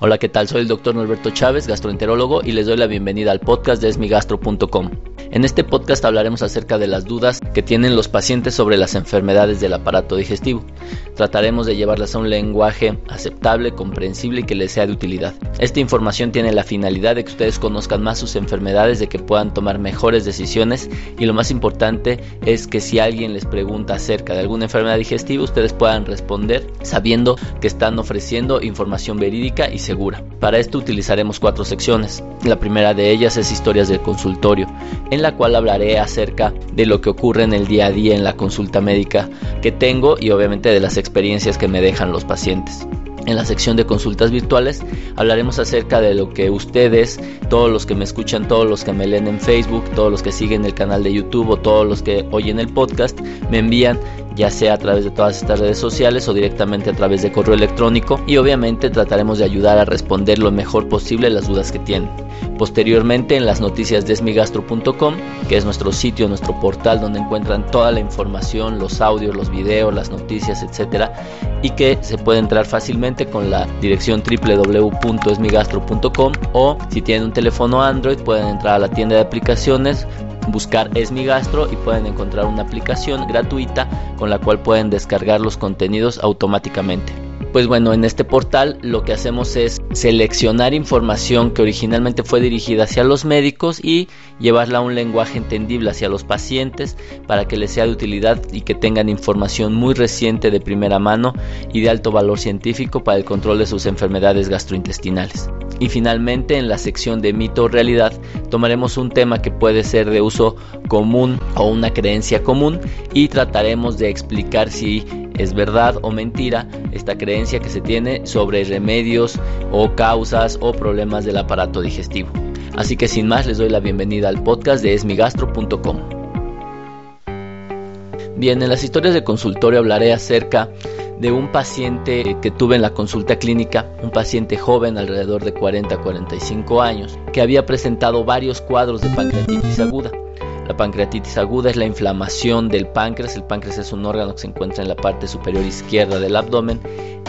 Hola, ¿qué tal? Soy el doctor Norberto Chávez, gastroenterólogo, y les doy la bienvenida al podcast de esmigastro.com. En este podcast hablaremos acerca de las dudas que tienen los pacientes sobre las enfermedades del aparato digestivo. Trataremos de llevarlas a un lenguaje aceptable, comprensible y que les sea de utilidad. Esta información tiene la finalidad de que ustedes conozcan más sus enfermedades, de que puedan tomar mejores decisiones y lo más importante es que si alguien les pregunta acerca de alguna enfermedad digestiva, ustedes puedan responder sabiendo que están ofreciendo información verídica y segura. Para esto utilizaremos cuatro secciones. La primera de ellas es historias del consultorio, la cual hablaré acerca de lo que ocurre en el día a día en la consulta médica que tengo y obviamente de las experiencias que me dejan los pacientes. En la sección de consultas virtuales hablaremos acerca de lo que ustedes, todos los que me escuchan, todos los que me leen en Facebook, todos los que siguen el canal de YouTube o todos los que oyen el podcast, me envían ya sea a través de todas estas redes sociales o directamente a través de correo electrónico y obviamente trataremos de ayudar a responder lo mejor posible las dudas que tienen. Posteriormente en las noticias de esmigastro.com, que es nuestro sitio, nuestro portal donde encuentran toda la información, los audios, los videos, las noticias, etcétera, y que se puede entrar fácilmente con la dirección www.esmigastro.com o si tienen un teléfono Android pueden entrar a la tienda de aplicaciones buscar Es mi Gastro y pueden encontrar una aplicación gratuita con la cual pueden descargar los contenidos automáticamente. Pues bueno, en este portal lo que hacemos es seleccionar información que originalmente fue dirigida hacia los médicos y llevarla a un lenguaje entendible hacia los pacientes para que les sea de utilidad y que tengan información muy reciente de primera mano y de alto valor científico para el control de sus enfermedades gastrointestinales. Y finalmente en la sección de mito o realidad tomaremos un tema que puede ser de uso común o una creencia común y trataremos de explicar si es verdad o mentira esta creencia que se tiene sobre remedios o causas o problemas del aparato digestivo. Así que sin más les doy la bienvenida al podcast de esmigastro.com. Bien, en las historias de consultorio hablaré acerca de un paciente que tuve en la consulta clínica, un paciente joven alrededor de 40 a 45 años, que había presentado varios cuadros de pancreatitis aguda. La pancreatitis aguda es la inflamación del páncreas. El páncreas es un órgano que se encuentra en la parte superior izquierda del abdomen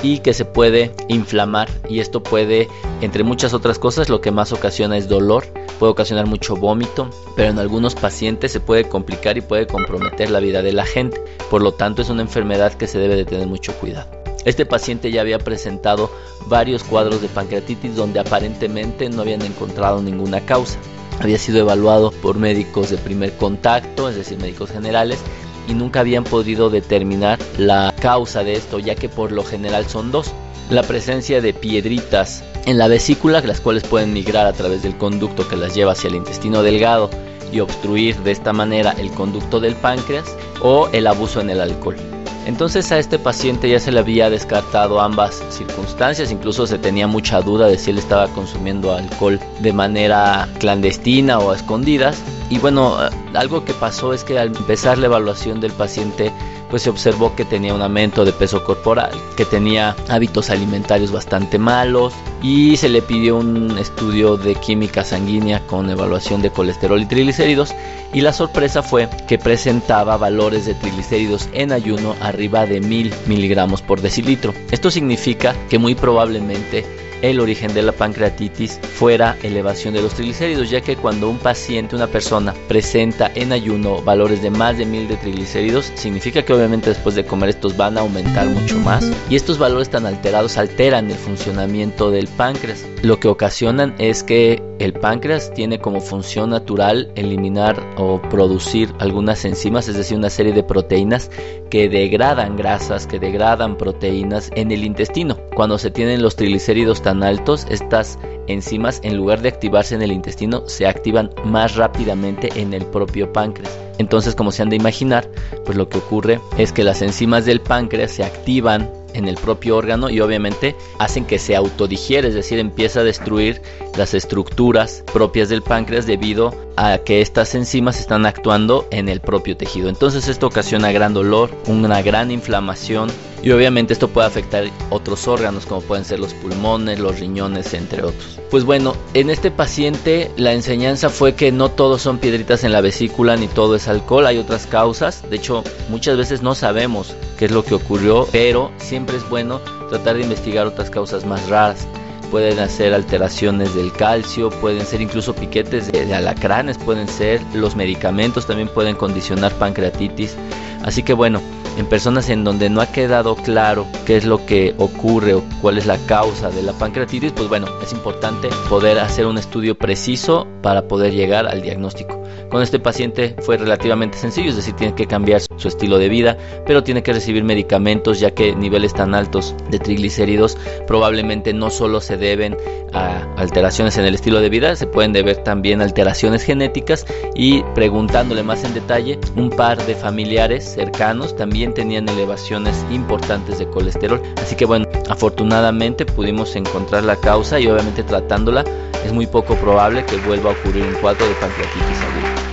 y que se puede inflamar y esto puede, entre muchas otras cosas, lo que más ocasiona es dolor, puede ocasionar mucho vómito, pero en algunos pacientes se puede complicar y puede comprometer la vida de la gente. Por lo tanto, es una enfermedad que se debe de tener mucho cuidado. Este paciente ya había presentado varios cuadros de pancreatitis donde aparentemente no habían encontrado ninguna causa había sido evaluado por médicos de primer contacto, es decir, médicos generales, y nunca habían podido determinar la causa de esto, ya que por lo general son dos. La presencia de piedritas en la vesícula, las cuales pueden migrar a través del conducto que las lleva hacia el intestino delgado y obstruir de esta manera el conducto del páncreas, o el abuso en el alcohol. Entonces a este paciente ya se le había descartado ambas circunstancias, incluso se tenía mucha duda de si él estaba consumiendo alcohol de manera clandestina o a escondidas. Y bueno, algo que pasó es que al empezar la evaluación del paciente pues se observó que tenía un aumento de peso corporal, que tenía hábitos alimentarios bastante malos y se le pidió un estudio de química sanguínea con evaluación de colesterol y triglicéridos y la sorpresa fue que presentaba valores de triglicéridos en ayuno arriba de 1000 miligramos por decilitro. Esto significa que muy probablemente el origen de la pancreatitis fuera elevación de los triglicéridos, ya que cuando un paciente, una persona, presenta en ayuno valores de más de 1000 de triglicéridos, significa que obviamente después de comer estos van a aumentar mucho más. Y estos valores tan alterados alteran el funcionamiento del páncreas. Lo que ocasionan es que el páncreas tiene como función natural eliminar o producir algunas enzimas, es decir, una serie de proteínas que degradan grasas, que degradan proteínas en el intestino. Cuando se tienen los triglicéridos tan altos, estas enzimas en lugar de activarse en el intestino se activan más rápidamente en el propio páncreas. Entonces, como se han de imaginar, pues lo que ocurre es que las enzimas del páncreas se activan en el propio órgano y obviamente hacen que se autodigiere, es decir, empieza a destruir las estructuras propias del páncreas debido a que estas enzimas están actuando en el propio tejido. Entonces esto ocasiona gran dolor, una gran inflamación y obviamente esto puede afectar otros órganos como pueden ser los pulmones, los riñones, entre otros. Pues bueno, en este paciente la enseñanza fue que no todos son piedritas en la vesícula ni todo es alcohol, hay otras causas. De hecho, muchas veces no sabemos qué es lo que ocurrió, pero siempre es bueno tratar de investigar otras causas más raras pueden hacer alteraciones del calcio, pueden ser incluso piquetes de, alacranes, pueden ser los medicamentos, también pueden condicionar pancreatitis. Así que bueno, en personas en donde no ha quedado claro qué es lo que ocurre o cuál es la causa de la pancreatitis, pues bueno, es importante poder hacer un estudio preciso para poder llegar al diagnóstico. Con este paciente fue relativamente sencillo, es decir, tiene que cambiar su estilo de vida, pero tiene que recibir medicamentos ya que niveles tan altos de triglicéridos probablemente no solo se deben a alteraciones en el estilo de vida, se pueden deber también alteraciones genéticas y preguntándole más en detalle, un par de familiares cercanos también tenían elevaciones importantes de colesterol, así que bueno, afortunadamente pudimos encontrar la causa y obviamente tratándola es muy poco probable que vuelva a ocurrir un cuadro de pancreatitis aguda.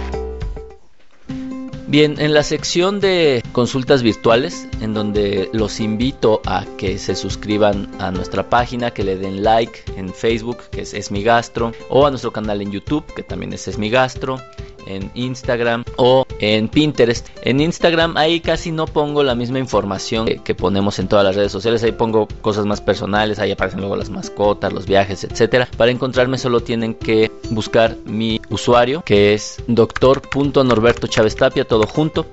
Bien, en la sección de consultas virtuales, en donde los invito a que se suscriban a nuestra página, que le den like en Facebook, que es Esmigastro, o a nuestro canal en YouTube, que también es Esmigastro, en Instagram o en Pinterest. En Instagram ahí casi no pongo la misma información que, ponemos en todas las redes sociales. Ahí pongo cosas más personales, ahí aparecen luego las mascotas, los viajes, etcétera. Para encontrarme solo tienen que buscar mi usuario que es doctor.norberto Chávez Tapia, todo junto.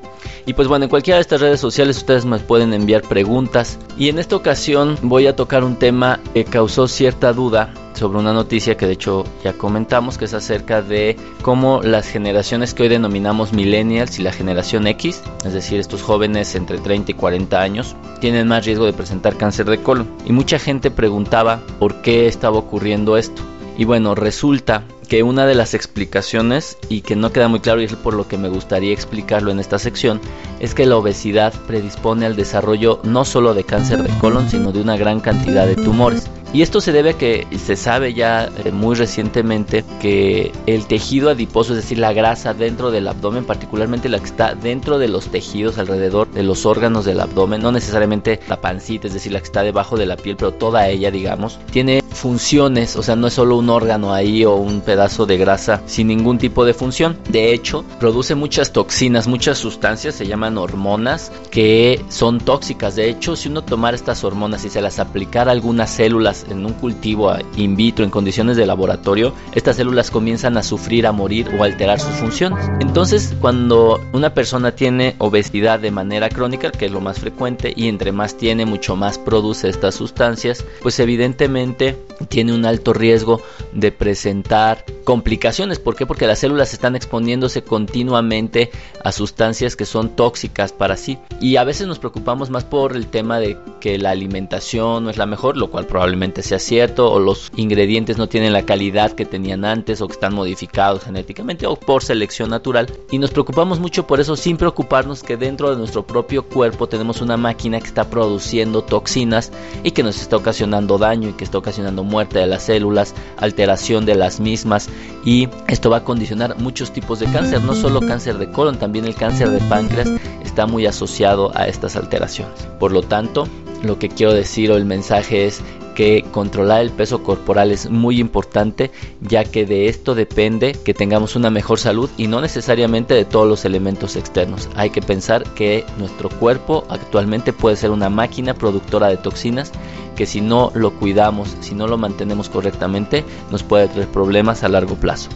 Y pues bueno, en cualquiera de estas redes sociales ustedes me pueden enviar preguntas. Y en esta ocasión voy a tocar un tema que causó cierta duda sobre una noticia que de hecho ya comentamos, que es acerca de cómo las generaciones que hoy denominamos millennials y la generación X, es decir, estos jóvenes entre 30 y 40 años, tienen más riesgo de presentar cáncer de colon. Y mucha gente preguntaba por qué estaba ocurriendo esto. Y bueno, resulta que una de las explicaciones, y que no queda muy claro y es por lo que me gustaría explicarlo en esta sección, es que la obesidad predispone al desarrollo no solo de cáncer de colon, sino de una gran cantidad de tumores. Y esto se debe a que se sabe ya eh, muy recientemente que el tejido adiposo, es decir, la grasa dentro del abdomen, particularmente la que está dentro de los tejidos alrededor de los órganos del abdomen, no necesariamente la pancita, es decir, la que está debajo de la piel, pero toda ella, digamos, tiene funciones, o sea, no es solo un órgano ahí o un pedazo de grasa sin ningún tipo de función. De hecho, produce muchas toxinas, muchas sustancias, se llaman hormonas, que son tóxicas. De hecho, si uno tomara estas hormonas y se las aplicara a algunas células en un cultivo in vitro en condiciones de laboratorio, estas células comienzan a sufrir, a morir o a alterar sus funciones. Entonces, cuando una persona tiene obesidad de manera crónica, que es lo más frecuente, y entre más tiene, mucho más produce estas sustancias, pues evidentemente tiene un alto riesgo de presentar complicaciones. ¿Por qué? Porque las células están exponiéndose continuamente a sustancias que son tóxicas para sí. Y a veces nos preocupamos más por el tema de que la alimentación no es la mejor, lo cual probablemente sea cierto o los ingredientes no tienen la calidad que tenían antes o que están modificados genéticamente o por selección natural y nos preocupamos mucho por eso sin preocuparnos que dentro de nuestro propio cuerpo tenemos una máquina que está produciendo toxinas y que nos está ocasionando daño y que está ocasionando muerte de las células, alteración de las mismas y esto va a condicionar muchos tipos de cáncer, no solo cáncer de colon, también el cáncer de páncreas está muy asociado a estas alteraciones. Por lo tanto, lo que quiero decir o el mensaje es que controlar el peso corporal es muy importante ya que de esto depende que tengamos una mejor salud y no necesariamente de todos los elementos externos. Hay que pensar que nuestro cuerpo actualmente puede ser una máquina productora de toxinas que si no lo cuidamos, si no lo mantenemos correctamente, nos puede traer problemas a largo plazo.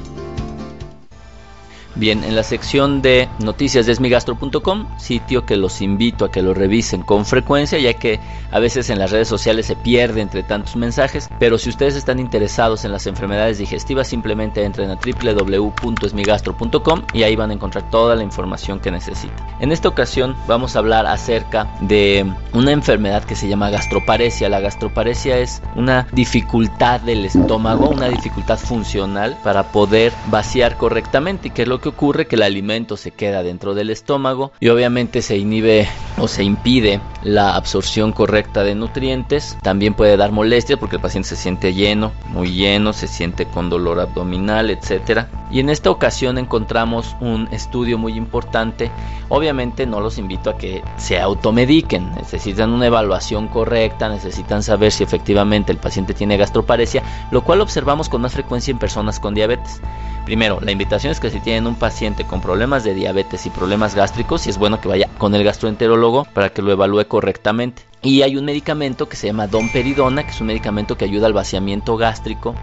Bien, en la sección de noticias de esmigastro.com, sitio que los invito a que lo revisen con frecuencia, ya que a veces en las redes sociales se pierde entre tantos mensajes, pero si ustedes están interesados en las enfermedades digestivas, simplemente entren a www.esmigastro.com y ahí van a encontrar toda la información que necesitan. En esta ocasión vamos a hablar acerca de una enfermedad que se llama gastroparesia. La gastroparesia es una dificultad del estómago, una dificultad funcional para poder vaciar correctamente, que es lo que ocurre? Que el alimento se queda dentro del estómago y obviamente se inhibe o se impide la absorción correcta de nutrientes. También puede dar molestias porque el paciente se siente lleno, muy lleno, se siente con dolor abdominal, etc. Y en esta ocasión encontramos un estudio muy importante. Obviamente no los invito a que se automediquen, necesitan una evaluación correcta, necesitan saber si efectivamente el paciente tiene gastroparesia, lo cual observamos con más frecuencia en personas con diabetes. Primero, la invitación es que si tienen un paciente con problemas de diabetes y problemas gástricos, si es bueno que vaya con el gastroenterólogo para que lo evalúe correctamente. Y hay un medicamento que se llama domperidona, que es un medicamento que ayuda al vaciamiento gástrico.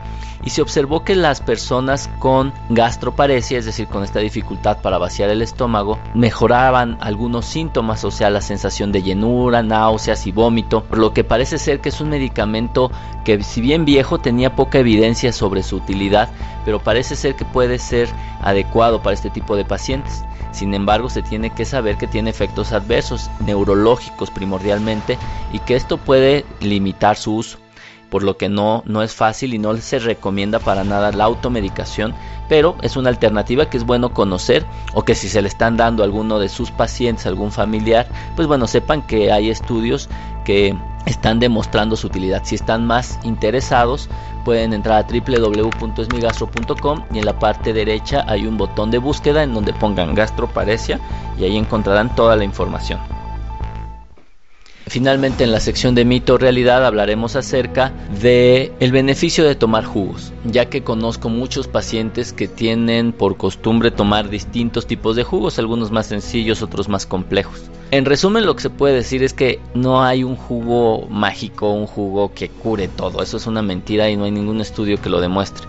Y se observó que las personas con gastroparesia, es decir, con esta dificultad para vaciar el estómago, mejoraban algunos síntomas, o sea, la sensación de llenura, náuseas y vómito, por lo que parece ser que es un medicamento que si bien viejo tenía poca evidencia sobre su utilidad, pero parece ser que puede ser adecuado para este tipo de pacientes. Sin embargo, se tiene que saber que tiene efectos adversos neurológicos primordialmente y que esto puede limitar su uso por lo que no, no es fácil y no se recomienda para nada la automedicación, pero es una alternativa que es bueno conocer o que si se le están dando a alguno de sus pacientes, algún familiar, pues bueno, sepan que hay estudios que están demostrando su utilidad. Si están más interesados, pueden entrar a www.esmigastro.com y en la parte derecha hay un botón de búsqueda en donde pongan gastroparesia y ahí encontrarán toda la información. Finalmente en la sección de mito realidad hablaremos acerca de el beneficio de tomar jugos, ya que conozco muchos pacientes que tienen por costumbre tomar distintos tipos de jugos, algunos más sencillos, otros más complejos. En resumen lo que se puede decir es que no hay un jugo mágico, un jugo que cure todo, eso es una mentira y no hay ningún estudio que lo demuestre.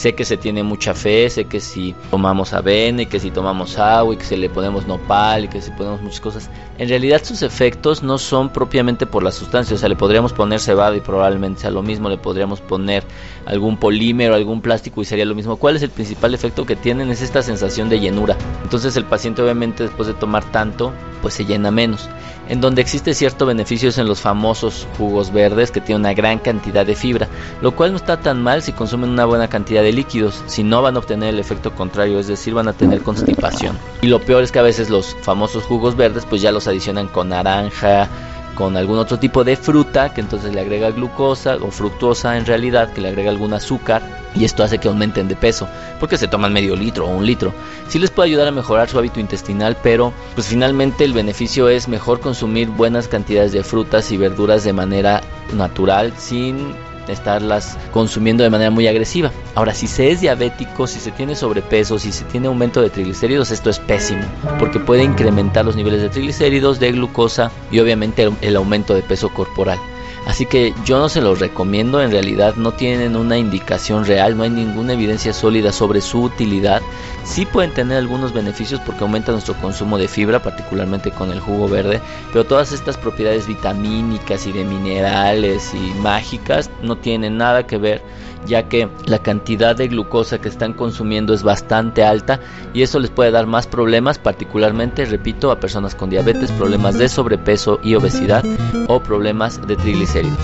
Sé que se tiene mucha fe, sé que si tomamos avena y que si tomamos agua y que si le ponemos nopal y que si ponemos muchas cosas, en realidad sus efectos no son propiamente por la sustancia, o sea, le podríamos poner cebada y probablemente sea lo mismo, le podríamos poner algún polímero, algún plástico y sería lo mismo. ¿Cuál es el principal efecto que tienen? Es esta sensación de llenura. Entonces el paciente obviamente después de tomar tanto, pues se llena menos. En donde existe cierto beneficio es en los famosos jugos verdes que tienen una gran cantidad de fibra, lo cual no está tan mal si consumen una buena cantidad de líquidos, si no van a obtener el efecto contrario, es decir, van a tener constipación. Y lo peor es que a veces los famosos jugos verdes pues ya los adicionan con naranja, con algún otro tipo de fruta que entonces le agrega glucosa o fructosa en realidad que le agrega algún azúcar y esto hace que aumenten de peso porque se toman medio litro o un litro. Sí les puede ayudar a mejorar su hábito intestinal, pero pues finalmente el beneficio es mejor consumir buenas cantidades de frutas y verduras de manera natural sin estarlas consumiendo de manera muy agresiva. Ahora, si se es diabético, si se tiene sobrepeso, si se tiene aumento de triglicéridos, esto es pésimo, porque puede incrementar los niveles de triglicéridos, de glucosa y obviamente el aumento de peso corporal. Así que yo no se los recomiendo, en realidad no tienen una indicación real, no hay ninguna evidencia sólida sobre su utilidad. Sí pueden tener algunos beneficios porque aumenta nuestro consumo de fibra, particularmente con el jugo verde, pero todas estas propiedades vitamínicas y de minerales y mágicas no tienen nada que ver ya que la cantidad de glucosa que están consumiendo es bastante alta y eso les puede dar más problemas, particularmente, repito, a personas con diabetes, problemas de sobrepeso y obesidad o problemas de triglicéridos.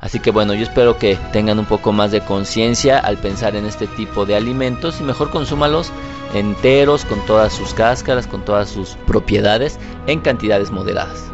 Así que bueno, yo espero que tengan un poco más de conciencia al pensar en este tipo de alimentos y mejor consúmalos enteros, con todas sus cáscaras, con todas sus propiedades, en cantidades moderadas.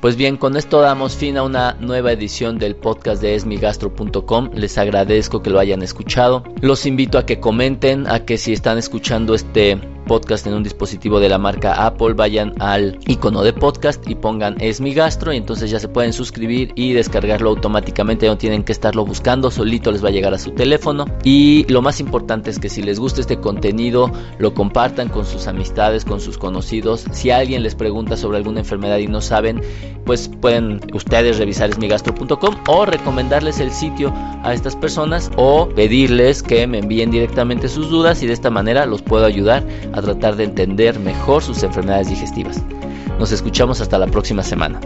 Pues bien, con esto damos fin a una nueva edición del podcast de esmigastro.com. Les agradezco que lo hayan escuchado. Los invito a que comenten, a que si están escuchando este podcast en un dispositivo de la marca Apple, vayan al icono de podcast y pongan es mi gastro y entonces ya se pueden suscribir y descargarlo automáticamente, no tienen que estarlo buscando, solito les va a llegar a su teléfono. Y lo más importante es que si les gusta este contenido lo compartan con sus amistades, con sus conocidos, si alguien les pregunta sobre alguna enfermedad y no saben, pues pueden ustedes revisar esmigastro.com o recomendarles el sitio a estas personas o pedirles que me envíen directamente sus dudas y de esta manera los puedo ayudar a tratar de entender mejor sus enfermedades digestivas. Nos escuchamos hasta la próxima semana.